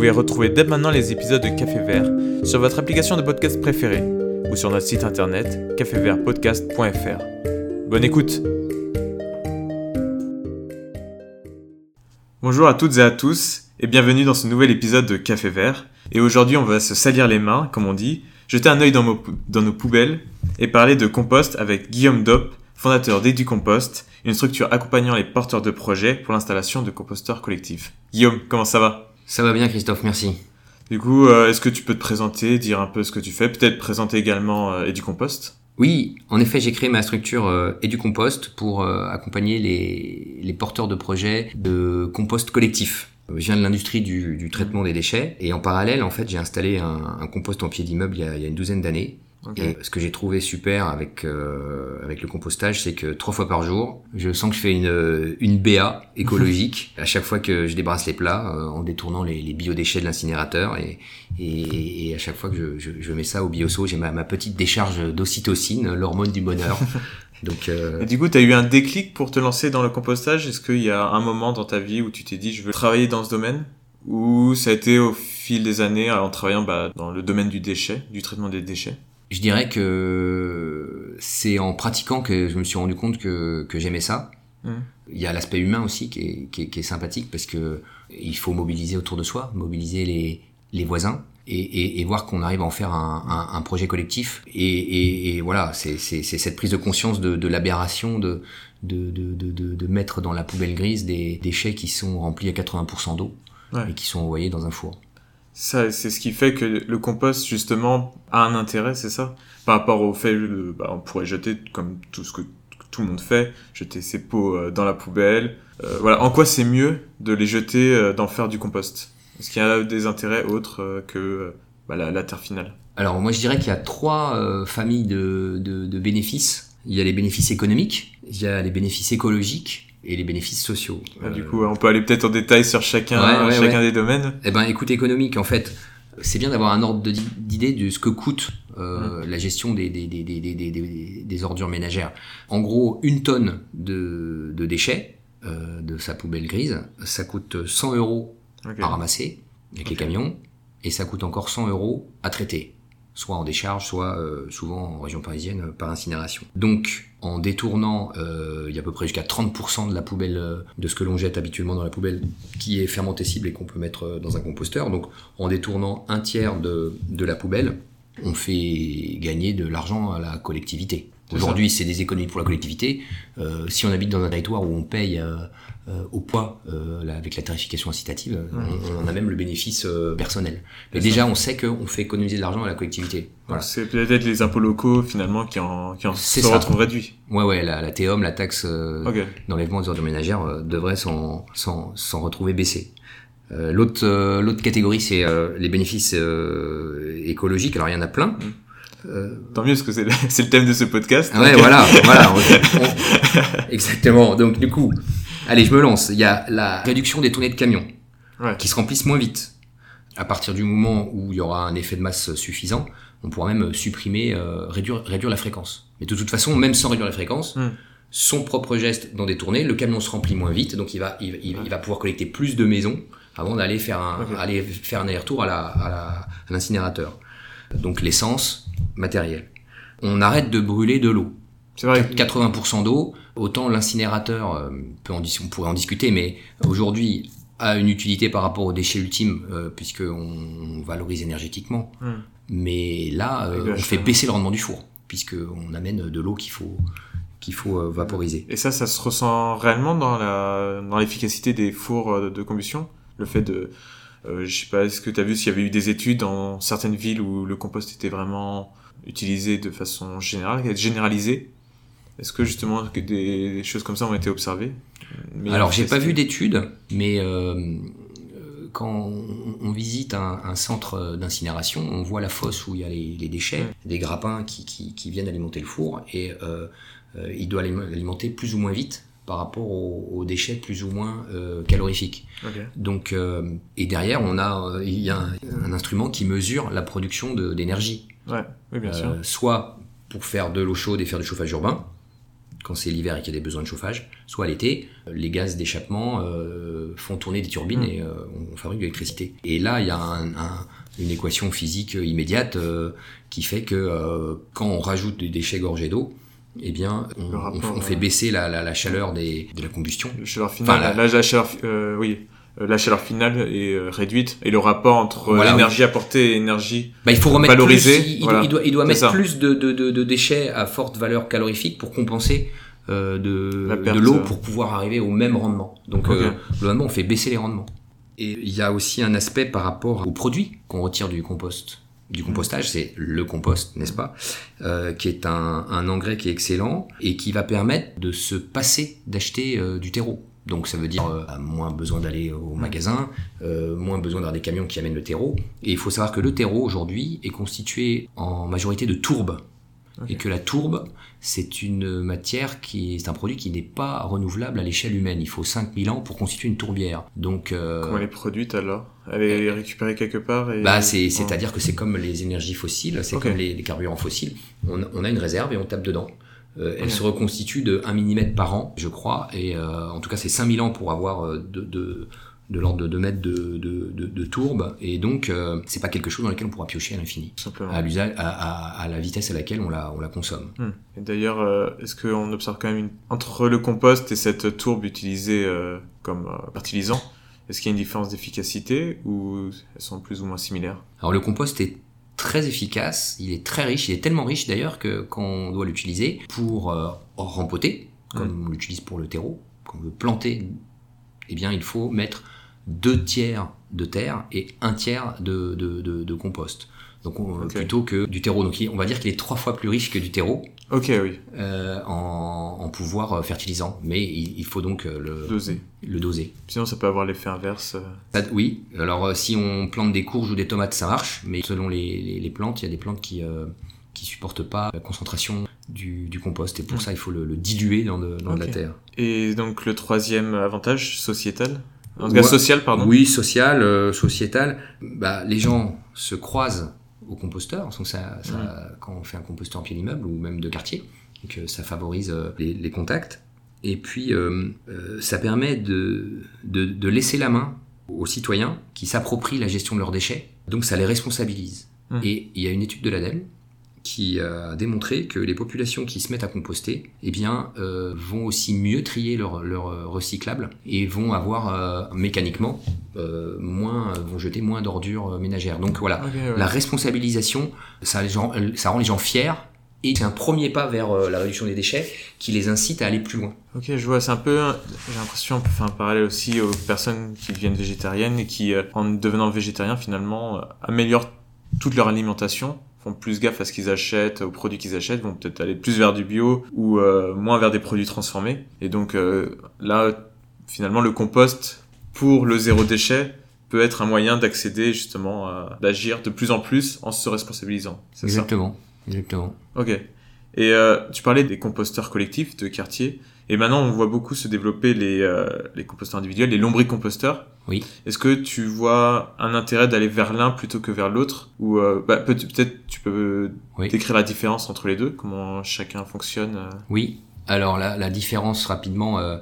Pouvez retrouver dès maintenant les épisodes de Café Vert sur votre application de podcast préférée ou sur notre site internet cafévertpodcast.fr. Bonne écoute Bonjour à toutes et à tous et bienvenue dans ce nouvel épisode de Café Vert. Et aujourd'hui on va se salir les mains, comme on dit, jeter un œil dans, nos poubelles et parler de compost avec Guillaume Dopp, fondateur d'EduCompost, une structure accompagnant les porteurs de projets pour l'installation de composteurs collectifs. Guillaume, comment ça va? Ça va bien Christophe, merci. Du coup, euh, est-ce que tu peux te présenter, dire un peu ce que tu fais, peut-être présenter également euh, EduCompost Oui, en effet, j'ai créé ma structure euh, EduCompost pour euh, accompagner les, les porteurs de projets de compost collectif. Je viens de l'industrie du, du traitement des déchets et en parallèle, en fait, j'ai installé un, un compost en pied d'immeuble il y a une douzaine d'années. Et ce que j'ai trouvé super avec euh, avec le compostage, c'est que trois fois par jour, je sens que je fais une une BA écologique. À chaque fois que je débarrasse les plats euh, en détournant les, les biodéchets de l'incinérateur et, et et à chaque fois que je, je, je mets ça au bioso, j'ai ma, ma petite décharge d'ocytocine, l'hormone du bonheur. Donc euh, Et du coup, tu as eu un déclic pour te lancer dans le compostage? Est-ce qu'il y a un moment dans ta vie où tu t'es dit je veux travailler dans ce domaine? Ou ça a été au fil des années en travaillant bah, dans le domaine du déchet, du traitement des déchets? Je dirais que c'est en pratiquant que je me suis rendu compte que que j'aimais ça. Mhm. Il y a l'aspect humain aussi qui est, qui, est, qui est sympathique parce que il faut mobiliser autour de soi, mobiliser les, les voisins et, et, et voir qu'on arrive à en faire un, un, un projet collectif. Et, voilà, c'est cette prise de conscience de, de l'aberration de, de, de, de, de, de mettre dans la poubelle grise des déchets qui sont remplis à 80% d'eau Ouais. et qui sont envoyés dans un four. Ça, c'est ce qui fait que le compost, justement, a un intérêt, c'est ça? Par rapport au fait, euh, bah, pourrait jeter, comme tout ce que tout le monde fait, jeter ses pots euh, dans la poubelle. Euh, voilà, en quoi c'est mieux de les jeter, euh, d'en faire du compost? Est-ce qu'il y a des intérêts autres euh, que bah, la, la terre finale? Alors moi je dirais qu'il y a trois euh, familles de, de, de bénéfices. Il y a les bénéfices économiques, il y a les bénéfices écologiques et les bénéfices sociaux. Ah, Du Euh, coup, on peut aller peut-être en détail sur chacun, Ouais, ouais, chacun ouais. des domaines. Eh ben, écoute, économique, en fait, c'est bien d'avoir un ordre d'idée de ce que coûte euh, la gestion des, des, des, des, des, des- des- des ordures ménagères. En gros, une tonne de, de déchets euh, de sa poubelle grise, ça coûte 100 euros à ramasser avec les camions, et ça coûte encore 100 euros à traiter, soit en décharge, soit euh, souvent en région parisienne euh, par incinération. Donc, en détournant, euh, il y a à peu près jusqu'à 30% de la poubelle, euh, de ce que l'on jette habituellement dans la poubelle, qui est fermentescible et qu'on peut mettre euh, dans un composteur. Donc, en détournant un tiers de, de la poubelle, on fait gagner de l'argent à la collectivité. Aujourd'hui, c'est des économies pour la collectivité. Euh, si on habite dans un territoire où on paye euh, euh, au poids euh, là, avec la tarification incitative, on, on en a même le bénéfice euh, personnel. Mais déjà, on sait qu'on fait économiser de l'argent à la collectivité. Voilà. C'est peut-être les impôts locaux, finalement, qui en, qui en se ça. retrouvent réduits. Ouais, ouais, la, la TEOM, la taxe euh, Ok. d'enlèvement des ordures ménagères, euh, devrait s'en, retrouver baissée. Euh, l'autre, euh, l'autre catégorie, c'est euh, les bénéfices euh, écologiques. Alors, il y en a plein. Euh, Tant mieux, parce que c'est le, c'est le thème de ce podcast. Ouais, Donc, voilà, voilà. on- on- exactement. Donc, du coup, allez, je me lance. Il y a la réduction des tournées de camions Ouais. qui se remplissent moins vite. À partir du moment où il y aura un effet de masse suffisant, on pourra même supprimer, euh, réduire, réduire la fréquence. Mais de toute façon, même sans réduire la fréquence, Hmm. son propre geste dans des tournées, le camion se remplit moins vite, donc il va, il, il- il va pouvoir collecter plus de maisons avant d'aller faire un, Ok. aller faire un aller-retour à la, à la- à l'incinérateur. Donc l'essence, matériel. On arrête de brûler de l'eau. C'est vrai. que- 80% d'eau, autant l'incinérateur, euh, peut en on pourrait en discuter, mais aujourd'hui a une utilité par rapport aux déchets ultimes, euh, puisque on valorise énergétiquement. Hmm. Mais là, euh, on fait baisser le rendement du four, puisque on amène de l'eau qu'il faut qu'il faut euh, vaporiser. Et ça, ça se ressent réellement dans la dans l'efficacité des fours de combustion? Le fait de... Euh, je sais pas, est-ce que tu as vu s'il y avait eu des études dans certaines villes où le compost était vraiment utilisé de façon générale, généralisée? Est-ce que justement que des, des choses comme ça ont été observées? Mais Alors j'ai pas vu d'études, mais euh, euh, quand on, visite un, un centre d'incinération, on voit la fosse où il y a les, les déchets, des grappins qui, qui, qui, viennent alimenter le four, et euh, il doit alimenter plus ou moins vite par rapport aux, aux déchets plus ou moins euh, calorifiques. Donc, euh, et derrière, on a, euh, il y a un, un instrument qui mesure la production d'énergie. Ouais, oui, bien sûr. Soit pour faire de l'eau chaude et faire du chauffage urbain, quand c'est l'hiver et qu'il y a des besoins de chauffage, soit l'été, les gaz d'échappement euh, font tourner des turbines Mm. et euh, on fabrique de l'électricité. Et là, il y a un- un- une équation physique immédiate euh, qui fait que quand on rajoute des déchets gorgés d'eau, eh bien, on, Le rapport, on- on fait ouais. baisser la, la- la chaleur des, de la combustion. La chaleur finale, Enfin, la- là, la chaleur, fi- euh, oui, Euh, la chaleur finale est euh, réduite et le rapport entre euh, Voilà, l'énergie apportée et l'énergie. Bah, il faut remettre Valoriser, plus, il, voilà. il doit, il doit mettre ça. plus de, de, de, de déchets à forte valeur calorifique pour compenser euh, de, l'eau euh. pour pouvoir arriver au même rendement. Donc, Ok. euh, globalement, on fait baisser les rendements. Et il y a aussi un aspect par rapport aux produits qu'on retire du compost. Du compostage, c'est le compost, n'est-ce pas euh, Qui est un, engrais qui est excellent et qui va permettre de se passer d'acheter euh, du terreau. Donc ça veut dire euh, moins besoin d'aller au magasin, moins besoin d'avoir des camions qui amènent le terreau. Et il faut savoir que le terreau aujourd'hui est constitué en majorité de tourbe. Et que la tourbe, c'est une matière qui est un produit qui n'est pas renouvelable à l'échelle humaine. Il faut 5000 ans pour constituer une tourbière. Donc, euh, Comment elle est produite alors? Elle est récupérée quelque part et... bah, c'est, Ouais. c'est-à-dire que c'est comme les énergies fossiles, c'est comme les, les carburants fossiles. On, on a une réserve et on tape dedans. Euh, elle se reconstitue de 1 mm par an, je crois, et euh, en tout cas c'est 5000 ans pour avoir euh, de, de, de l'ordre de 2 mètres de, de, de, de tourbe, et donc euh, c'est pas quelque chose dans lequel on pourra piocher à l'infini, à, l'usage, à, à, à la vitesse à laquelle on la, on la consomme. Hmm. Et d'ailleurs, euh, est-ce qu'on observe quand même une... entre le compost et cette tourbe utilisée euh, comme euh, fertilisant, est-ce qu'il y a une différence d'efficacité ou elles sont plus ou moins similaires? Alors le compost est très efficace, il est très riche, il est tellement riche d'ailleurs que quand on doit l'utiliser pour rempoter, comme on l'utilise pour le terreau, quand on veut planter, eh bien il faut mettre deux tiers de terre et un tiers de, de, de, de compost. Donc on- plutôt que du terreau. Donc on va dire qu'il est trois fois plus riche que du terreau Ok, oui, euh, en, en pouvoir euh, fertilisant, mais il, il faut donc euh, le, dosé. le doser. Sinon, ça peut avoir l'effet inverse. Ça- oui, alors si on plante des courges ou des tomates, ça marche, mais selon les, les, les plantes, il y a des plantes qui euh, qui supportent pas la concentration du, du compost, et pour Mm. ça, il faut le, le diluer dans, de, dans de la terre. Et donc, le troisième avantage, sociétal? En tout cas, social, pardon. Oui, social, euh, sociétal. Bah, les gens se croisent au composteur, donc ça, ça- quand on fait un composteur en pied d'immeuble ou même de quartier, donc euh, ça favorise euh, les, les contacts. Et puis, euh, euh, ça permet de, de, de laisser la main aux citoyens qui s'approprient la gestion de leurs déchets. Donc, ça les responsabilise. Mm. Et il y a une étude de l'ADEME qui a démontré que les populations qui se mettent à composter, eh bien, euh, vont aussi mieux trier leurs leur recyclables et vont avoir euh, mécaniquement euh, moins, vont jeter moins d'ordures euh, ménagères. Donc voilà, ouais. la responsabilisation, ça, les gens- ça rend les gens fiers et c'est un premier pas vers euh, la réduction des déchets qui les incite à aller plus loin. Ok, je vois, c'est un peu, j'ai l'impression, on peut faire un parallèle aussi aux personnes qui deviennent végétariennes et qui, euh, en devenant végétariens, finalement, euh, améliorent toute leur alimentation, font plus gaffe à ce qu'ils achètent, aux produits qu'ils achètent, vont peut-être aller plus vers du bio ou euh, moins vers des produits transformés. Et donc euh, là, finalement, le compost pour le zéro déchet peut être un moyen d'accéder justement à d'agir de plus en plus en se responsabilisant. C'est ça? Exactement, exactement. Ok. Et euh, tu parlais des composteurs collectifs de quartier. Et maintenant, on voit beaucoup se développer les, euh, les composteurs individuels, les lombricomposteurs. Oui. Est-ce que tu vois un intérêt d'aller vers l'un plutôt que vers l'autre? Ou euh, bah, peut- peut-être tu peux Oui. décrire la différence entre les deux, comment chacun fonctionne euh? Oui. Alors la, la différence rapidement, euh,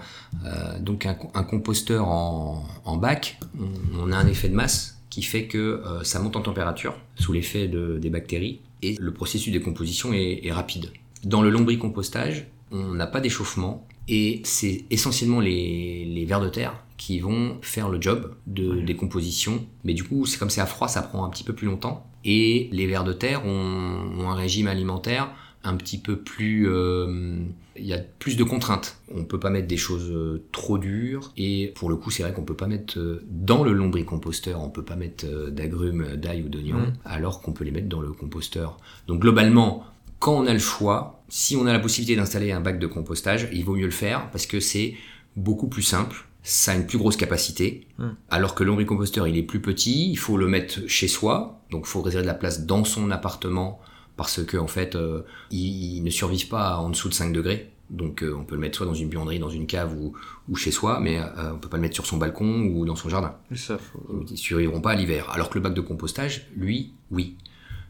euh, donc un, un composteur en, en bac, on, on a un effet de masse qui fait que ça monte en température sous l'effet de, des bactéries et le processus de décomposition est, est rapide. Dans le lombricompostage, on n'a pas d'échauffement et c'est essentiellement les, les vers de terre qui vont faire le job de décomposition. Mais du coup, c'est comme c'est à froid, ça prend un petit peu plus longtemps. Et les vers de terre ont, ont un régime alimentaire un petit peu plus... euh, Il y a plus de contraintes. On peut pas mettre des choses euh, trop dures. Et pour le coup, c'est vrai qu'on peut pas mettre euh, dans le lombricomposteur, on peut pas mettre d'agrumes, d'ail ou d'oignons, Mhm. alors qu'on peut les mettre dans le composteur. Donc globalement, quand on a le choix, si on a la possibilité d'installer un bac de compostage, il vaut mieux le faire parce que c'est beaucoup plus simple. ça a une plus grosse capacité, Hmm. alors que l'ombricomposteur il est plus petit, il faut le mettre chez soi, donc il faut réserver de la place dans son appartement parce que en fait euh, ils ne survivent pas en dessous de 5 degrés. Donc euh, on peut le mettre soit dans une buanderie, dans une cave ou, ou chez soi, mais euh, on peut pas le mettre sur son balcon ou dans son jardin. Ça, faut- Ils survivront pas à l'hiver. Alors que le bac de compostage, lui, oui.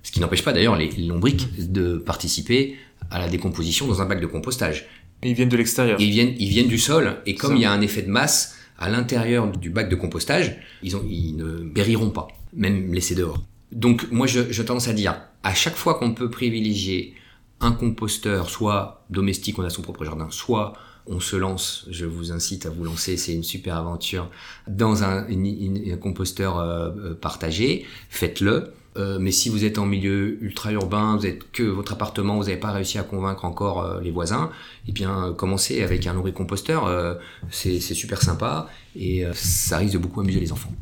Ce qui n'empêche pas d'ailleurs les lombriques de participer à la décomposition dans un bac de compostage. Ils viennent de l'extérieur. Ils viennent, ils viennent du sol, et comme il y a un effet de masse à l'intérieur du bac de compostage, ils, ont, ils ne périront pas, même laissés dehors. Donc moi, je, je tendance à dire, à chaque fois qu'on peut privilégier un composteur, soit domestique, on a son propre jardin, soit on se lance, je vous incite à vous lancer, c'est une super aventure, dans un, une- une- un composteur euh, euh, partagé, faites-le. Euh, mais si vous êtes en milieu ultra urbain, vous êtes que votre appartement, vous n'avez pas réussi à convaincre encore euh, les voisins, eh bien, euh, commencez avec un lombricomposteur, euh, c'est super sympa et ça risque de beaucoup amuser les enfants.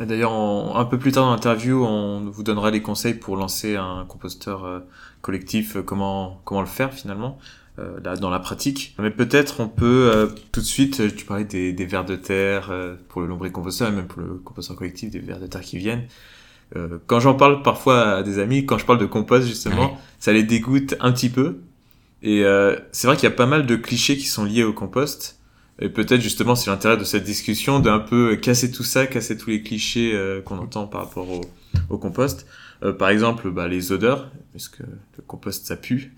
Ah, D'ailleurs, un peu plus tard dans l'interview, on vous donnera les conseils pour lancer un composteur collectif, comment, comment le faire finalement, dans la pratique. Mais peut-être on peut tout de suite, tu parlais des, des vers de terre pour le lombricomposteur et même pour le composteur collectif, des vers de terre qui viennent. Euh, quand j'en parle parfois à des amis, quand je parle de compost justement, Ouais. ça les dégoûte un petit peu. Et euh, c'est vrai qu'il y a pas mal de clichés qui sont liés au compost. Et peut-être justement c'est l'intérêt de cette discussion d'un peu casser tout ça, casser tous les clichés euh, qu'on entend par rapport au, au compost. Euh, par exemple, bah, les odeurs, parce que le compost ça pue?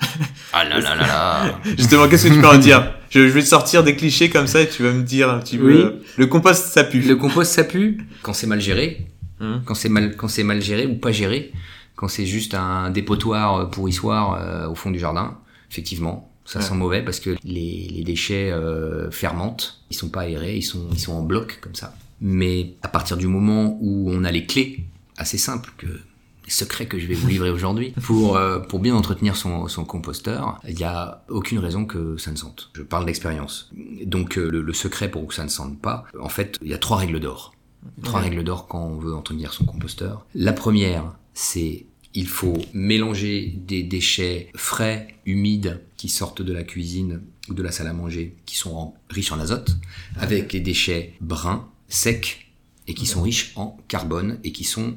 Ah là là là là Justement, qu'est-ce que tu peux en dire? Je, je vais te sortir des clichés comme ça et tu vas me dire un petit peu. Oui. euh, le compost ça pue. Le compost, ça pue quand c'est mal géré, Hum. quand c'est mal, quand c'est mal géré ou pas géré, quand c'est juste un dépotoir euh, pourrissoir euh, au fond du jardin, effectivement, ça Ouais. sent mauvais parce que les, les déchets euh, fermentent, ils sont pas aérés, ils sont, ils sont en bloc comme ça. Mais à partir du moment où on a les clés, assez simples, que les secrets que je vais vous livrer aujourd'hui, pour, euh, pour bien entretenir son, son composteur, il n'y a aucune raison que ça ne sente. Je parle d'expérience. Donc euh, le, le secret pour que ça ne sente pas, en fait, il y a trois règles d'or. Trois Ouais. règles d'or quand on veut entretenir son composteur. La première, c'est il faut mélanger des déchets frais, humides, qui sortent de la cuisine ou de la salle à manger, qui sont en- riches en azote, avec les déchets bruns, secs, et qui sont riches en carbone, et qui sont,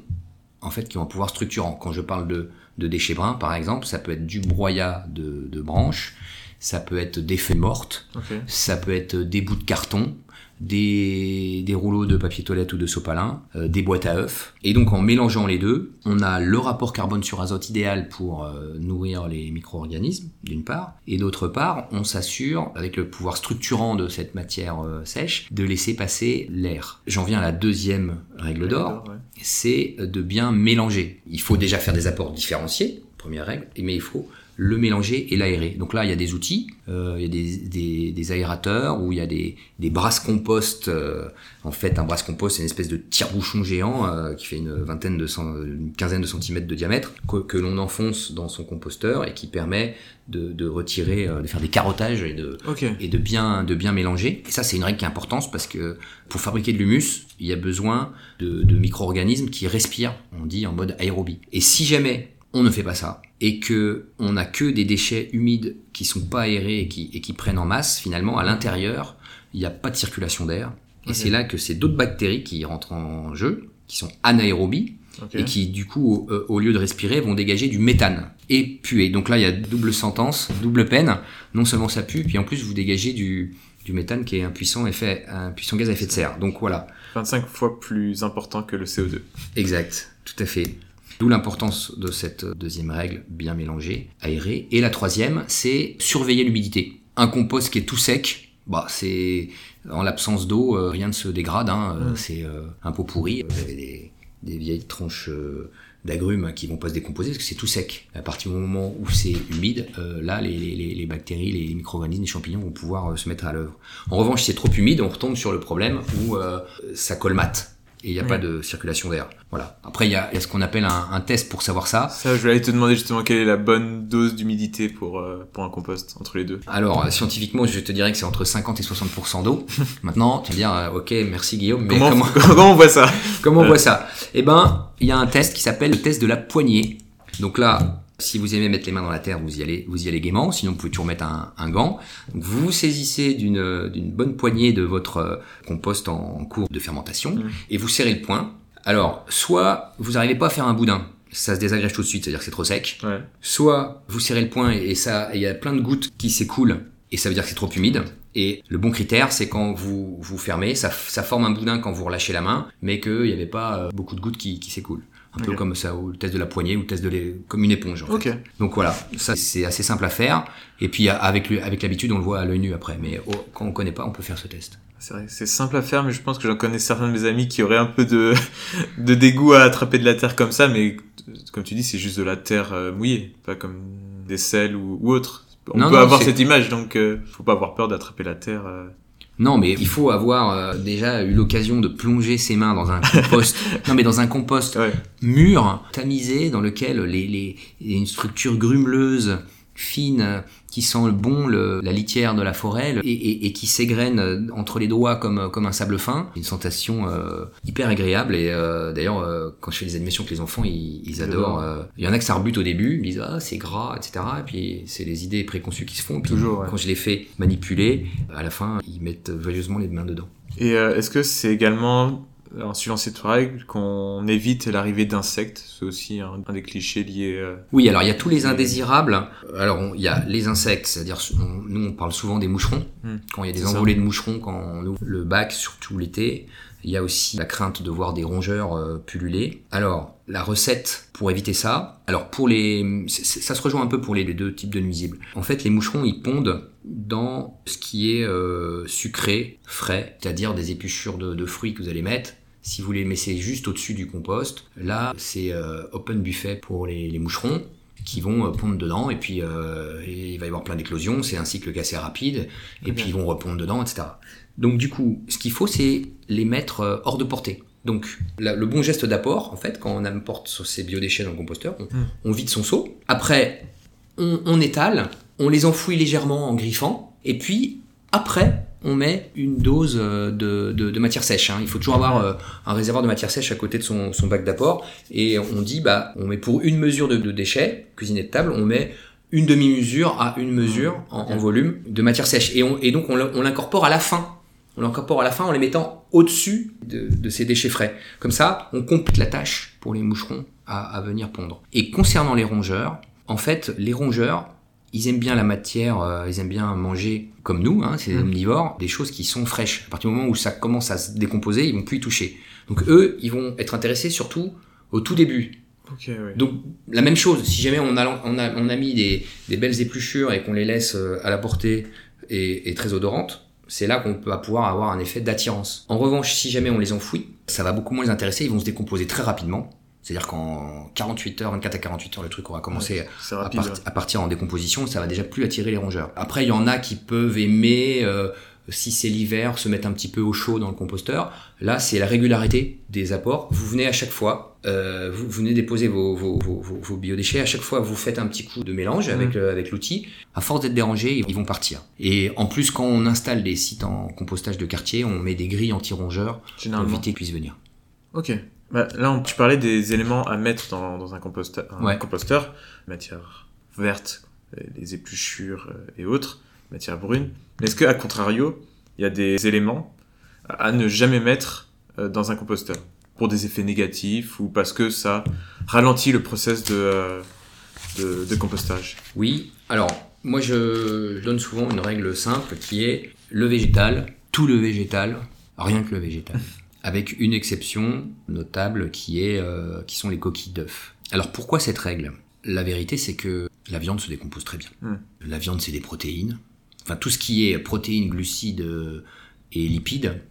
en fait, qui ont un pouvoir structurant. Quand je parle de, de déchets bruns, par exemple, ça peut être du broyat de, de branches, ça peut être des feuilles mortes, ça peut être des bouts de carton, des, des rouleaux de papier toilette ou de sopalin, euh, des boîtes à œufs. Et donc en mélangeant les deux, on a le rapport carbone sur azote idéal pour euh, nourrir les micro-organismes, d'une part, et d'autre part, on s'assure, avec le pouvoir structurant de cette matière euh, sèche, de laisser passer l'air. J'en viens à la deuxième règle d'or, ouais. c'est de bien mélanger. Il faut déjà faire des apports différenciés, première règle, mais il faut le mélanger et l'aérer. Donc là, il y a des outils, euh, il y a des, des, des aérateurs ou il y a des, des brasses compost. euh, en fait, un brasse compost, c'est une espèce de tire-bouchon géant euh, qui fait une vingtaine de cent- une quinzaine de centimètres de diamètre que, que l'on enfonce dans son composteur et qui permet de, de retirer, euh, de faire des carottages et de, et de bien de bien mélanger. Et ça c'est une règle qui est importante parce que pour fabriquer de l'humus, il y a besoin de, de micro-organismes qui respirent, on dit en mode aérobie. Et si jamais on ne fait pas ça et que on n'a que des déchets humides qui sont pas aérés et qui, et qui prennent en masse, finalement à l'intérieur, il n'y a pas de circulation d'air. Et c'est là que c'est d'autres bactéries qui rentrent en jeu, qui sont anaérobies, et qui du coup au, euh, au lieu de respirer vont dégager du méthane et puer. Donc là il y a double sentence, double peine. Non seulement ça pue, puis en plus vous dégagez du, du méthane qui est un puissant effet, un puissant gaz à effet de serre. Donc voilà, 25 fois plus important que le CO2. exact, tout à fait. D'où l'importance de cette deuxième règle, bien mélangée, aérée. Et la troisième, c'est surveiller l'humidité. Un compost qui est tout sec, bah c'est en l'absence d'eau, euh, rien ne se dégrade. Hein, euh, Mm. C'est euh, un pot pourri. Vous avez des, des vieilles tranches euh, d'agrumes qui vont pas se décomposer parce que c'est tout sec. À partir du moment où c'est humide, là les, les, bactéries, les micro-organismes, les champignons vont pouvoir se mettre à l'œuvre. En revanche, si c'est trop humide, on retombe sur le problème où ça colmate et il n'y a Oui. pas de circulation d'air. Voilà. Après, il y a, il y a ce qu'on appelle un, un test pour savoir ça. Ça, je vais aller te demander justement quelle est la bonne dose d'humidité pour, euh, pour un compost entre les deux. Alors, euh, scientifiquement, je te dirais que c'est entre 50 et 60% d'eau. Maintenant, tu vas dire, euh, ok, merci Guillaume, mais comment, comment, comment on voit ça? Comment on voit ça? Eh ben, il y a un test qui s'appelle le test de la poignée. Donc là, Si vous aimez mettre les mains dans la terre, vous y allez, vous y allez gaiement. Sinon, vous pouvez toujours mettre un, un gant. Donc, vous vous saisissez d'une bonne poignée de votre euh, compost en, en cours de fermentation Mmh. et vous serrez le poing. Alors, soit vous n'arrivez pas à faire un boudin, ça se désagrège tout de suite, c'est-à-dire que c'est trop sec. Ouais. Soit vous serrez le poing et ça, il y a plein de gouttes qui s'écoulent et ça veut dire que c'est trop humide. Et le bon critère, c'est quand vous vous fermez, ça, ça forme un boudin quand vous relâchez la main, mais qu'il n'y avait pas euh, beaucoup de gouttes qui, qui s'écoulent. Un peu comme ça, ou le test de la poignée, ou le test de l'é- comme une éponge. En fait. Ok. Donc voilà, ça c'est assez simple à faire. Et puis avec avec l'habitude, on le voit à l'œil nu après. Mais oh, quand on connaît pas, on peut faire ce test. C'est vrai, c'est simple à faire, mais je pense que j'en connais certains de mes amis qui auraient un peu de, de dégoût à attraper de la terre comme ça, mais comme tu dis, c'est juste de la terre euh, mouillée, pas comme des sels ou, ou autre. On Non, peut non, avoir cette image, donc euh, faut pas avoir peur d'attraper la terre. euh. Non, mais il faut avoir euh, déjà eu l'occasion de plonger ses mains dans un compost. non, mais dans un compost Ouais. mûr, tamisé, dans lequel les, les, il y a une structure grumeleuse, fine, qui sent le bon le- la litière de la forêt et, et, et qui s'égrène euh, entre les doigts comme, comme un sable fin. Une sensation euh, hyper agréable et euh, d'ailleurs euh, quand je fais des animations avec les enfants ils, ils adorent. euh, Il y en a que ça rebute au début, ils me disent ah c'est gras etc. Et puis c'est les idées préconçues qui se font. Et puis Toujours, ouais. quand je les fais manipuler, à la fin ils mettent joyeusement les mains dedans. Et euh, est-ce que c'est également, en suivant cette règle, qu'on évite l'arrivée d'insectes C'est aussi un, un des clichés liés. euh, Oui, alors il y a tous les indésirables. Alors il y a les insectes, c'est-à-dire nous on parle souvent des moucherons. Hmm. Quand il y a des ça. envolées de moucherons quand on ouvre le bac, surtout l'été. Il y a aussi la crainte de voir des rongeurs euh, pulluler. Alors la recette pour éviter ça. Alors pour les, ça se rejoint un peu pour les, deux types de nuisibles. En fait, les moucherons ils pondent dans ce qui est euh, sucré, frais, c'est-à-dire des épluchures de, de fruits que vous allez mettre. Si vous les mettez juste au-dessus du compost, là c'est euh, open buffet pour les, les moucherons qui vont euh, pondre dedans et puis euh, et il va y avoir plein d'éclosions, c'est un cycle assez rapide et puis ils vont repondre dedans, etc. Donc du coup, ce qu'il faut c'est les mettre hors de portée. Donc la- le bon geste d'apport, en fait, quand on apporte sur ces biodéchets dans le composteur, on, Hmm. on vide son seau. Après, on, on étale, on les enfouit légèrement en griffant, et puis après, on met une dose euh, de, de, de matière sèche. hein. Il faut toujours avoir euh, un réservoir de matière sèche à côté de son, son bac d'apport, et on dit, bah, on met pour une mesure de, de déchets, cuisiné de table, on met une demi-mesure à une mesure en, en volume de matière sèche. Et, on, et donc on l'incorpore à la fin. On l'incorpore à la fin en les mettant au-dessus de, de ces déchets frais. Comme ça, on complète la tâche pour les moucherons à, à venir pondre. Et concernant les rongeurs, en fait, les rongeurs, ils aiment bien la matière, euh, ils aiment bien manger comme nous, hein, c'est des Mm. omnivores, des choses qui sont fraîches. À partir du moment où ça commence à se décomposer, ils vont plus y toucher. Donc eux, ils vont être intéressés surtout au tout début. Donc la même chose, si jamais on a, on a, on a mis des, des belles épluchures et qu'on les laisse euh, à la portée et, et très odorantes, c'est là qu'on peut pouvoir avoir un effet d'attirance. En revanche, si jamais on les enfouit, ça va beaucoup moins les intéresser, ils vont se décomposer très rapidement. C'est-à-dire qu'en 48 heures, 24 à 48 heures, le truc aura commencé à, à partir en décomposition, ça va déjà plus attirer les rongeurs. Après, il y en a qui peuvent aimer, euh, si c'est l'hiver, se mettre un petit peu au chaud dans le composteur. Là, c'est la régularité des apports. Vous venez à chaque fois, euh, vous, venez déposer vos, vos, vos, vos- vos biodéchets. À chaque fois, vous faites un petit coup de mélange avec, euh, avec l'outil. À force d'être dérangés, ils vont partir. Et en plus, quand on installe des sites en compostage de quartier, on met des grilles anti-rongeurs pour éviter qu'ils puissent venir. Ok. Bah, là, on- tu parlais des éléments à mettre dans, dans un, composteur, un Ouais. composteur. Matière verte, euh, les épluchures et autres, matière brune. Mais est-ce que, à contrario, il y a des éléments à ne jamais mettre euh, dans un composteur pour des effets négatifs ou parce que ça ralentit le process de, euh, de, de compostage? Oui, alors moi je donne souvent une règle simple qui est le végétal, tout le végétal, rien que le végétal. Avec une exception notable qui est euh, qui sont les coquilles d'œufs. Alors pourquoi cette règle? La vérité c'est que la viande se décompose très bien. Hmm. La viande c'est des protéines. Enfin tout ce qui est protéines, glucides euh, et lipides,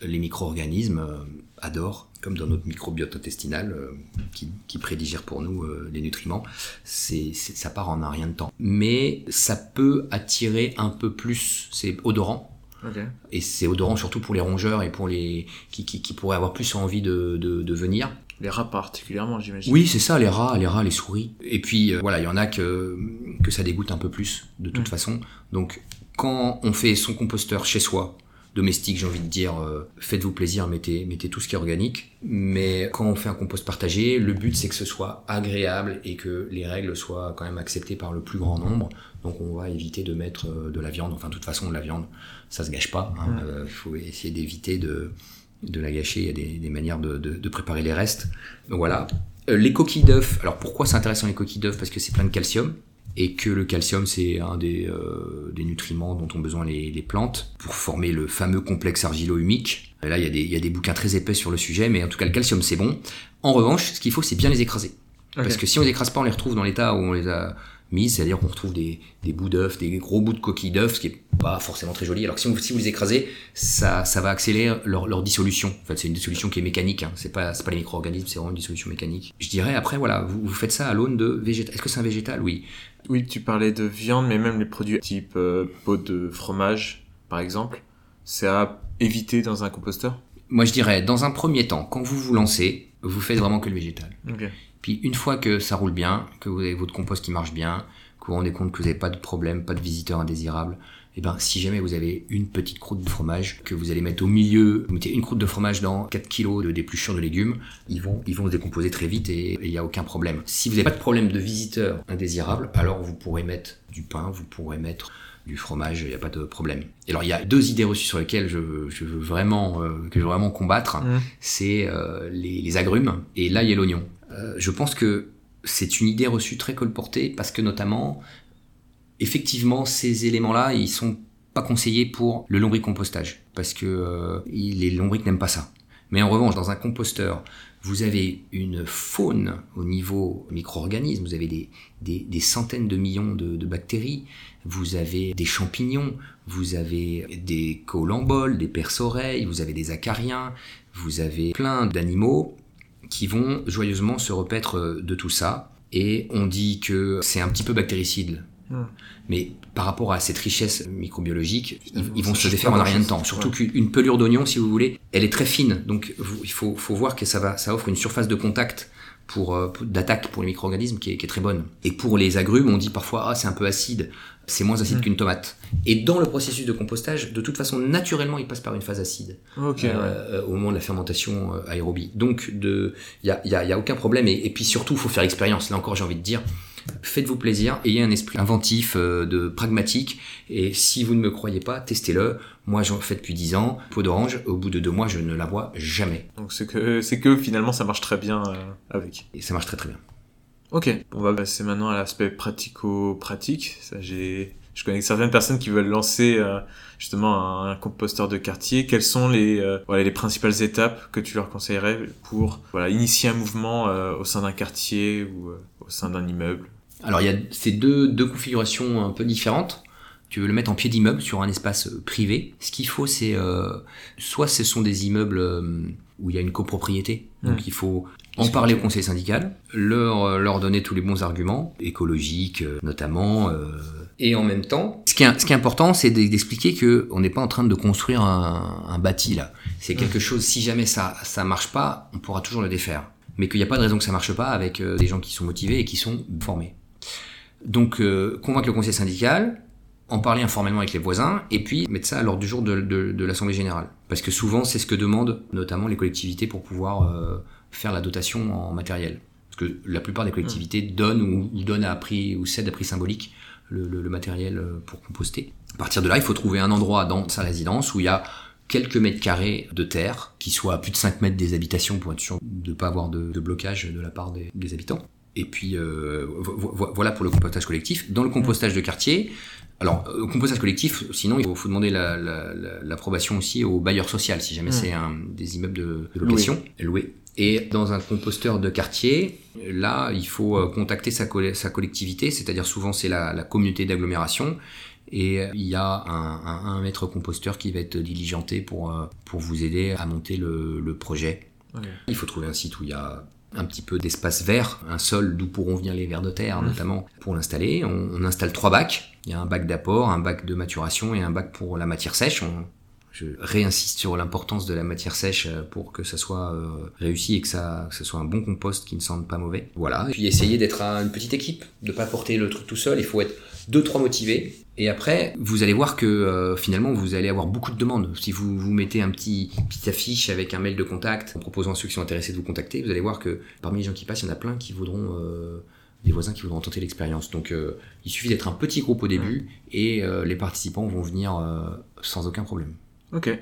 les micro-organismes euh, adorent, comme dans notre microbiote intestinal euh, qui, qui prédigère pour nous les nutriments c'est, ça part en un rien de temps. Mais ça peut attirer un peu plus, c'est odorant. Et c'est odorant surtout pour les rongeurs et pour les qui, qui, qui pourraient avoir plus envie de, de, de venir. Les rats particulièrement, j'imagine. Oui, c'est ça, les rats, les rats, les souris. Et puis euh, voilà, il y en a que, que ça dégoûte un peu plus de toute Mm. façon. Donc quand on fait son composteur chez soi, domestique, j'ai envie de dire, euh, faites-vous plaisir, mettez, mettez tout ce qui est organique. Mais quand on fait un compost partagé, le but c'est que ce soit agréable et que les règles soient quand même acceptées par le plus grand nombre. Donc on va éviter de mettre euh, de la viande. Enfin, de toute façon, de la viande, ça se gâche pas. Il hein. euh, faut essayer d'éviter de, de la gâcher. Il y a des, des manières de, de, de, préparer les restes. Donc voilà. les coquilles d'œufs. Alors pourquoi c'est intéressant les coquilles d'œufs? Parce que c'est plein de calcium et que le calcium c'est un des, euh, des, nutriments dont ont besoin les, les, plantes pour former le fameux complexe argilo-humique. Là, il y, a des, il y, a des, bouquins très épais sur le sujet, mais en tout cas, le calcium c'est bon. En revanche, ce qu'il faut, c'est bien les écraser. Parce que si on les écrase pas, on les retrouve dans l'état où on les a mises, c'est-à-dire qu'on retrouve des, des bouts d'œufs, des gros bouts de coquilles d'œufs, ce qui est pas forcément très joli. Alors que si, si vous les écrasez, ça, ça va accélérer leur, leur dissolution. En fait, c'est une dissolution qui est mécanique. Hein. C'est pas, pas les micro-organismes, c'est vraiment une dissolution mécanique. Je dirais après, voilà, vous, vous faites ça à l'aune de végétal. Est-ce que c'est un végétal? Oui. Oui, tu parlais de viande, mais même les produits type euh, pot de fromage, par exemple, c'est à éviter dans un composteur? Moi, je dirais, dans un premier temps, quand vous vous lancez, vous faites vraiment que le végétal. Okay. Puis une fois que ça roule bien, que vous avez votre compost qui marche bien, que vous vous rendez compte que vous n'avez pas de problème, pas de visiteurs indésirables, eh ben si jamais vous avez une petite croûte de fromage que vous allez mettre au milieu, vous mettez une croûte de fromage dans 4 kg de dépluchures de légumes, ils vont ils vont se décomposer très vite et il n'y a aucun problème. Si vous n'avez pas de problème de visiteurs indésirables, alors vous pourrez mettre du pain, vous pourrez mettre du fromage, il n'y a pas de problème. Et alors il y a deux idées reçues sur lesquelles je, je veux vraiment euh, que je veux vraiment combattre, mmh. c'est euh, les, les, agrumes et l'ail et l'oignon. Euh, je pense que c'est une idée reçue très colportée parce que notamment effectivement, ces éléments-là, ils sont pas conseillés pour le lombricompostage parce que euh, les lombrics n'aiment pas ça. Mais en revanche, dans un composteur, vous avez une faune au niveau micro-organisme, vous avez des, centaines de millions de, bactéries, vous avez des champignons, vous avez des colamboles, des perce-oreilles, vous avez des acariens, vous avez plein d'animaux qui vont joyeusement se repaître de tout ça. Et on dit que c'est un petit peu bactéricide mais par rapport à cette richesse microbiologique, ils, vont se défaire en rien de temps. Surtout qu'une pelure d'oignon, si vous voulez, elle est très fine. Donc il faut, faut voir que ça, va, ça offre une surface de contact pour, euh, d'attaque pour les micro-organismes qui est, qui est, très bonne. Et pour les agrumes, on dit parfois ah c'est un peu acide, c'est moins acide mm. qu'une tomate. Et dans le processus de compostage, de toute façon naturellement, il passe par une phase acide okay, euh, au moment de la fermentation euh, aérobie. Donc il y a, y, a, y a aucun problème et, et puis surtout faut faire expérience. Là encore j'ai envie de dire faites-vous plaisir, ayez un esprit inventif, euh, de pragmatique, et si vous ne me croyez pas, testez-le. Moi, j'en fais depuis 10 ans. Peau d'orange, au bout de deux mois, je ne la vois jamais. Donc c'est que, c'est que finalement, ça marche très bien euh, avec. Et ça marche très très bien. Ok, on va passer maintenant à l'aspect pratico-pratique. Ça, j'ai, je connais certaines personnes qui veulent lancer euh, justement un, composteur de quartier. Quelles sont les, euh, voilà, les principales étapes que tu leur conseillerais pour voilà, initier un mouvement euh, au sein d'un quartier ou au sein d'un immeuble? Alors il y a ces deux, deux configurations un peu différentes. Tu veux le mettre en pied d'immeuble sur un espace euh, privé. Ce qu'il faut, c'est euh, soit ce sont des immeubles euh, où il y a une copropriété, donc il faut en parler au conseil syndical, leur leur donner tous les bons arguments écologiques notamment. et en même temps, ce qui est, ce qui est important, c'est d'expliquer que on n'est pas en train de construire un, un bâti là. C'est quelque chose. Si jamais ça ça marche pas, on pourra toujours le défaire. Mais qu'il n'y a pas de raison que ça marche pas avec des gens qui sont motivés et qui sont formés. Donc euh, convaincre le conseil syndical, en parler informellement avec les voisins, et puis mettre ça à l'ordre du jour de, de, de l'Assemblée générale. Parce que souvent, c'est ce que demandent notamment les collectivités pour pouvoir euh, faire la dotation en matériel. Parce que la plupart des collectivités mmh. donnent ou, ou, donnent à prix ou cèdent à prix symbolique le, le, le, matériel euh, pour composter. À partir de là, il faut trouver un endroit dans sa résidence où il y a quelques mètres carrés de terre, qui soit à plus de 5 mètres des habitations pour être sûr de ne pas avoir de, de, blocage de la part des, des habitants. Et puis euh, voilà pour le compostage collectif. Dans le compostage de quartier, alors euh, compostage collectif, sinon il faut, faut demander l'approbation la, la, aussi au bailleur social si jamais mmh. c'est des immeubles de, de location loué. Et dans un composteur de quartier, là, il faut euh, contacter sa, sa collectivité, c'est-à-dire souvent c'est la, la, communauté d'agglomération, et il y a un, un, un, maître composteur qui va être diligenté pour, pour vous aider à monter le, le projet. Okay. Il faut trouver un site où il y a un petit peu d'espace vert, un sol d'où pourront venir les vers de terre mmh. notamment pour l'installer. On, on, installe trois bacs. Il y a un bac d'apport, un bac de maturation et un bac pour la matière sèche. On, je réinsiste sur l'importance de la matière sèche euh, pour que ça soit euh, réussi et que ça, que ça soit un bon compost qui ne sente pas mauvais. Voilà. Et puis essayer d'être une petite équipe, de pas porter le truc tout seul. Il faut être deux trois motivés. Et après, vous allez voir que euh, finalement, vous allez avoir beaucoup de demandes. Si vous vous mettez un petit petite affiche avec un mail de contact en proposant à ceux qui sont intéressés de vous contacter, vous allez voir que parmi les gens qui passent, il y en a plein qui voudront euh, des voisins qui voudront tenter l'expérience. Donc, euh, il suffit d'être un petit groupe au début et euh, les participants vont venir euh, sans aucun problème. Ok,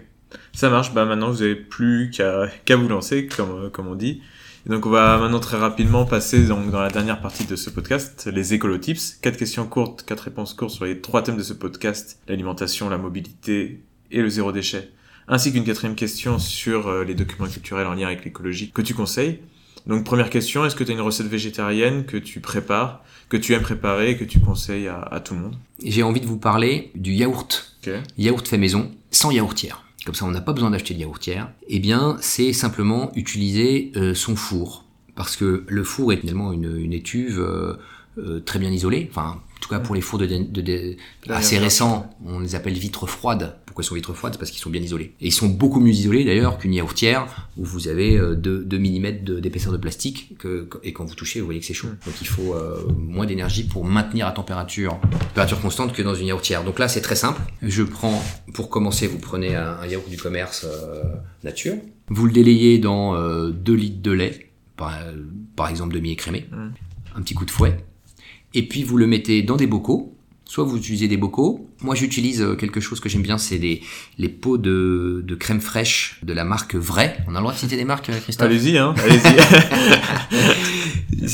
ça marche. Bah maintenant, vous avez plus qu'à qu'à vous lancer, comme, comme on dit. Et donc, on va maintenant très rapidement passer donc, dans la dernière partie de ce podcast, les écolo-tips. Quatre questions courtes, quatre réponses courtes sur les trois thèmes de ce podcast, l'alimentation, la mobilité et le zéro déchet. Ainsi qu'une quatrième question sur euh, les documents culturels en lien avec l'écologie que tu conseilles. Donc, première question, est-ce que tu as une recette végétarienne que tu prépares, que tu aimes préparer et que tu conseilles à, à tout le monde? J'ai envie de vous parler du yaourt. Ok. Yaourt fait maison, sans yaourtière. Comme ça, on n'a pas besoin d'acheter de yaourtière. Eh bien, c'est simplement utiliser euh, son four. Parce que le four est finalement une, une étuve euh, euh, très bien isolée. Enfin, en tout cas, pour les fours de, de- de- de- assez récents, on les appelle vitres froides. Pourquoi ils sont vitres froides parce qu'ils sont bien isolés. Et ils sont beaucoup mieux isolés d'ailleurs qu'une yaourtière où vous avez euh, 2, 2 mm d'épaisseur de plastique que, et quand vous touchez, vous voyez que c'est chaud. Donc il faut euh, moins d'énergie pour maintenir à température, température constante que dans une yaourtière. Donc là, c'est très simple. Je prends, pour commencer, vous prenez un, un yaourt du commerce euh, nature. Vous le délayez dans 2 litres de lait, par, par exemple demi-écrémé. Mm. Un petit coup de fouet. Et puis vous le mettez dans des bocaux. Soit vous utilisez des bocaux. Moi, j'utilise euh, quelque chose que j'aime bien, c'est les, les pots de, de crème fraîche de la marque Vrai. On a le droit de citer des marques, euh, Christophe? Allez-y, hein, allez-y.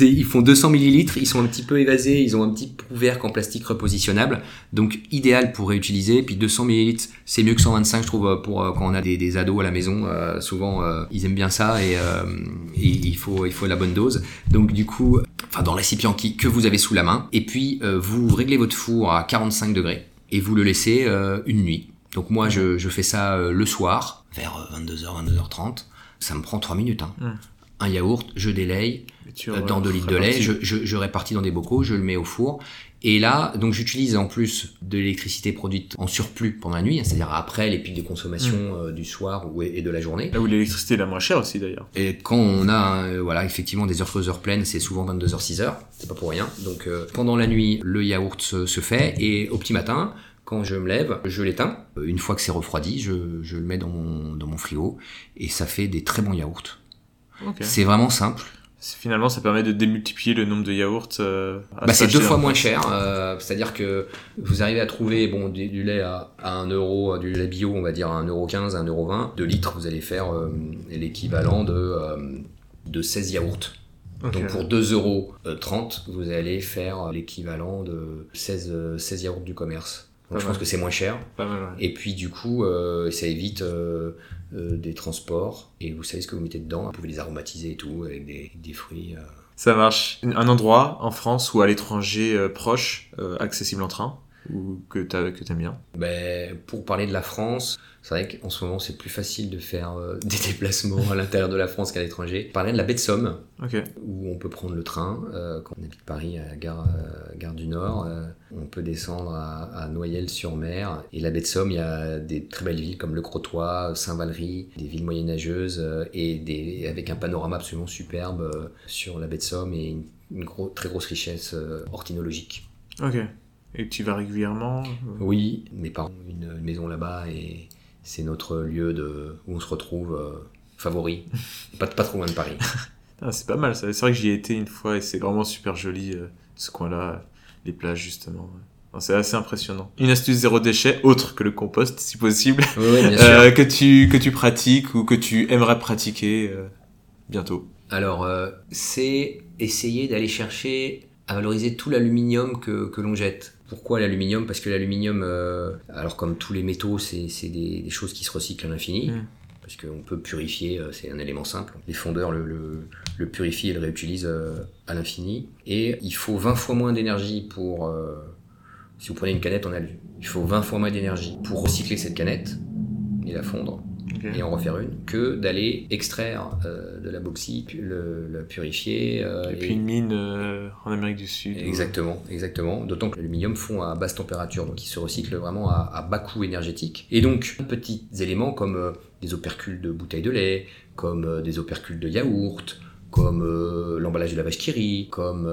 Ils font 200 millilitres, ils sont un petit peu évasés, ils ont un petit couvercle en plastique repositionnable, donc idéal pour réutiliser. Puis 200 millilitres, c'est mieux que 125, je trouve, pour euh, quand on a des, des ados à la maison. euh, souvent, euh, ils aiment bien ça et, euh, et il faut il faut la bonne dose. Donc du coup, enfin dans le récipient qui, que vous avez sous la main. Et puis euh, vous réglez votre four à 45 degrés et vous le laissez euh, une nuit. Donc moi, je, je fais ça euh, le soir, vers euh, 22h, 22h30. Ça me prend 3 minutes. Hein. Mm. Un yaourt, je délaye, dans 2 litres de lait, répartis. je, je, je répartis dans des bocaux, je le mets au four. Et là, donc j'utilise en plus de l'électricité produite en surplus pendant la nuit, c'est-à-dire après les pics de consommation euh, du soir ou, et de la journée. Là où l'électricité est la moins chère aussi d'ailleurs. Et quand on a euh, voilà effectivement des heures creuses, heures pleines, c'est souvent 22h, 6h, c'est pas pour rien. Donc euh, pendant la nuit, le yaourt se, se fait et au petit matin, quand je me lève, je l'éteins. Une fois que c'est refroidi, je, je le mets dans mon, dans mon frigo et ça fait des très bons yaourts. C'est vraiment simple. C'est- Finalement, ça permet de démultiplier le nombre de yaourts. euh, à Bah, c'est deux fois moins cher, euh, c'est-à-dire que vous arrivez à trouver bon du, du lait à, à 1 euro, du lait bio, on va dire à 1 euro 15, 1 euro 20, de litres, vous allez faire euh, l'équivalent de, euh, de 16 yaourts. Ok. Donc pour 2 euros 30, vous allez faire l'équivalent de 16, euh, 16 yaourts du commerce. Donc Pas je mal. pense que c'est moins cher. Pas mal, ouais. Et puis du coup, euh, ça évite euh, euh, des transports. Et vous savez ce que vous mettez dedans? Vous pouvez les aromatiser et tout avec des, des fruits. euh. Ça marche. Un endroit en France ou à l'étranger proche, euh, accessible en train, ou que t'as- que t'aimes bien. Ben, pour parler de la France, c'est vrai qu'en ce moment c'est plus facile de faire euh, des déplacements à l'intérieur de la France qu'à l'étranger. Parler de la baie de Somme, où on peut prendre le train. euh, quand on habite Paris à la gare, euh, gare du Nord, on peut descendre à, à Noyelles-sur-Mer. Et la baie de Somme, il y a des très belles villes comme Le Crotoy, Saint-Valery, des villes moyenâgeuses, et des, avec un panorama absolument superbe sur la baie de Somme et une, une gros- très grosse richesse hortinologique. Ok. Et tu vas régulièrement euh, Oui, mes parents ont une maison là-bas et c'est notre lieu de, où on se retrouve euh, favori. pas, pas trop loin de Paris. Ah, c'est pas mal. C'est vrai que j'y ai été une fois et c'est vraiment super joli, euh, ce coin-là, les plages justement. C'est assez impressionnant. Une astuce zéro déchet, autre que le compost, si possible, Oui, oui, bien sûr. euh, que, tu, que tu pratiques ou que tu aimerais pratiquer euh, bientôt. Alors, euh, c'est essayer d'aller chercher à valoriser tout l'aluminium que, que l'on jette. Pourquoi l'aluminium? Parce que l'aluminium, euh, alors comme tous les métaux, c'est des, des choses qui se recyclent à l'infini. Mm. Parce qu'on peut purifier, euh, c'est un élément simple. Les fondeurs le, le, le purifient et le réutilisent euh, à l'infini. Et il faut 20 fois moins d'énergie pour... euh, si vous prenez une canette en alu, il faut 20 fois moins d'énergie pour recycler cette canette et la fondre Et en refaire une que d'aller extraire euh, de la bauxite, le, purifier. euh, Et puis une mine euh, en Amérique du Sud. Exactement, exactement. D'autant que l'aluminium fond à basse température, donc il se recycle vraiment à, à bas coût énergétique. Et donc, petits éléments comme des opercules de bouteilles de lait, comme des opercules de yaourt, comme l'emballage de la vache qui rit, comme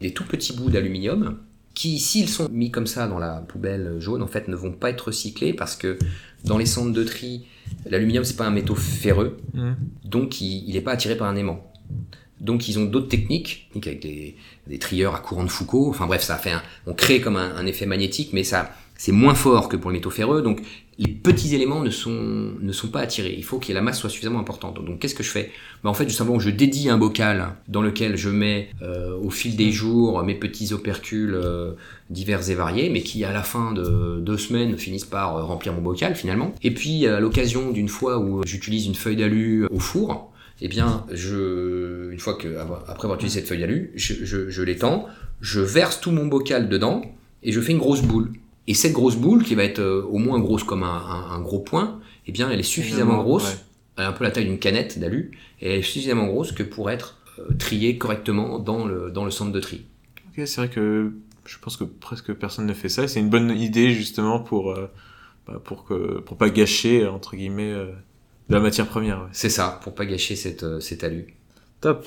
des tout petits bouts d'aluminium qui, s'ils sont mis comme ça dans la poubelle jaune, en fait, ne vont pas être recyclés parce que dans les centres de tri, l'aluminium, c'est pas un métaux ferreux, Mhm. donc il n'est pas attiré par un aimant. Donc ils ont d'autres techniques, techniques avec des, des trieurs à courant de Foucault. Enfin bref, ça fait un, on crée comme un, un effet magnétique, mais ça c'est moins fort que pour les métaux ferreux. Donc les petits éléments ne sont ne sont pas attirés. Il faut que la masse soit suffisamment importante. Donc qu'est-ce que je fais? Ben, En fait, simplement, je dédie un bocal dans lequel je mets euh, au fil des jours mes petits opercules euh, divers et variés, mais qui à la fin de deux semaines finissent par euh, remplir mon bocal finalement. Et puis à l'occasion d'une fois où j'utilise une feuille d'alu au four, eh bien, je, une fois que, après avoir utilisé cette feuille d'alu, je, je l'étends, je verse tout mon bocal dedans et je fais une grosse boule. Et cette grosse boule, qui va être euh, au moins grosse comme un, un- un gros point, eh bien, elle est suffisamment grosse, ouais. elle a un peu la taille d'une canette d'alu, et elle est suffisamment grosse que pour être euh, triée correctement dans le, dans le centre de tri. Ok, c'est vrai que je pense que presque personne ne fait ça. et C'est une bonne idée justement pour euh, bah, pour que pour pas gâcher entre guillemets euh, de la matière première. ouais. C'est ça, pour pas gâcher cette, euh, cet alu. Top.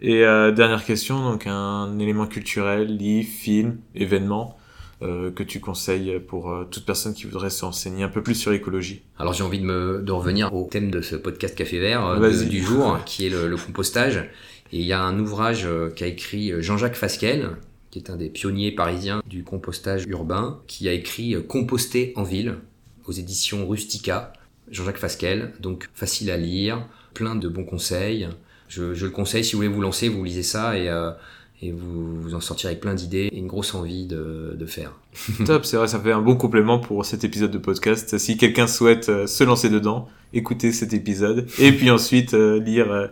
Et dernière question, donc un élément culturel, livre, film, événement euh, que tu conseilles pour euh, toute personne qui voudrait s'enseigner un peu plus sur l'écologie. Alors j'ai envie de, me, de revenir au thème de ce podcast Café Vert euh, de- du jour, qui est le, le compostage. Et il y a un ouvrage qu'a écrit Jean-Jacques Fasquelle, qui est un des pionniers parisiens du compostage urbain, qui a écrit Composter en ville aux éditions Rustica. Jean-Jacques Fasquelle, donc facile à lire, plein de bons conseils. Je, je le conseille si vous voulez vous lancer, vous lisez ça et, euh, et vous, vous en sortirez avec plein d'idées et une grosse envie de, de faire. Top, c'est vrai, ça fait un bon complément pour cet épisode de podcast. Si quelqu'un souhaite euh, se lancer dedans, écoutez cet épisode et puis ensuite euh, lire euh,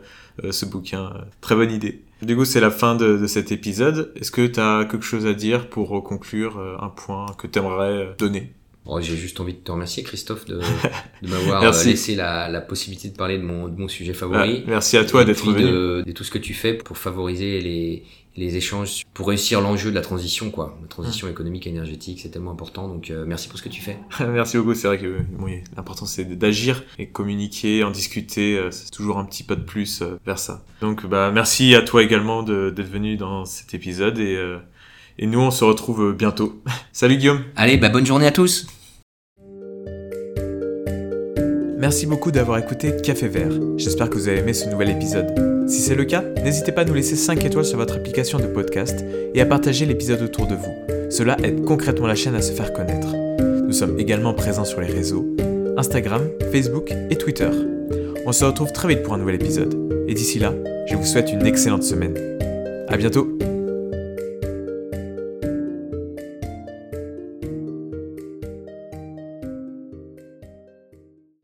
ce bouquin. Très bonne idée. Du coup, c'est la fin de, de cet épisode. Est-ce que tu as quelque chose à dire pour conclure un point que tu aimerais donner? Bon, J'ai juste envie de te remercier Christophe de, de m'avoir euh, laissé la, la possibilité de parler de mon, de mon sujet favori. Ah, Merci à toi d'être venu. de, de tout ce que tu fais pour favoriser les, les échanges, pour réussir l'enjeu de la transition, quoi. La transition économique et énergétique, c'est tellement important. Donc euh, merci pour ce que tu fais. Merci beaucoup. C'est vrai que bon, l'important c'est d'agir et communiquer, en discuter. euh, C'est toujours un petit pas de plus euh, vers ça. Donc, bah, merci à toi également d'être venu dans cet épisode et, euh, et nous on se retrouve bientôt. Salut Guillaume. Allez, bah bonne journée à tous. Merci beaucoup d'avoir écouté Café Vert. J'espère que vous avez aimé ce nouvel épisode. Si c'est le cas, n'hésitez pas à nous laisser 5 étoiles sur votre application de podcast et à partager l'épisode autour de vous. Cela aide concrètement la chaîne à se faire connaître. Nous sommes également présents sur les réseaux Instagram, Facebook et Twitter. On se retrouve très vite pour un nouvel épisode. Et d'ici là, je vous souhaite une excellente semaine. À bientôt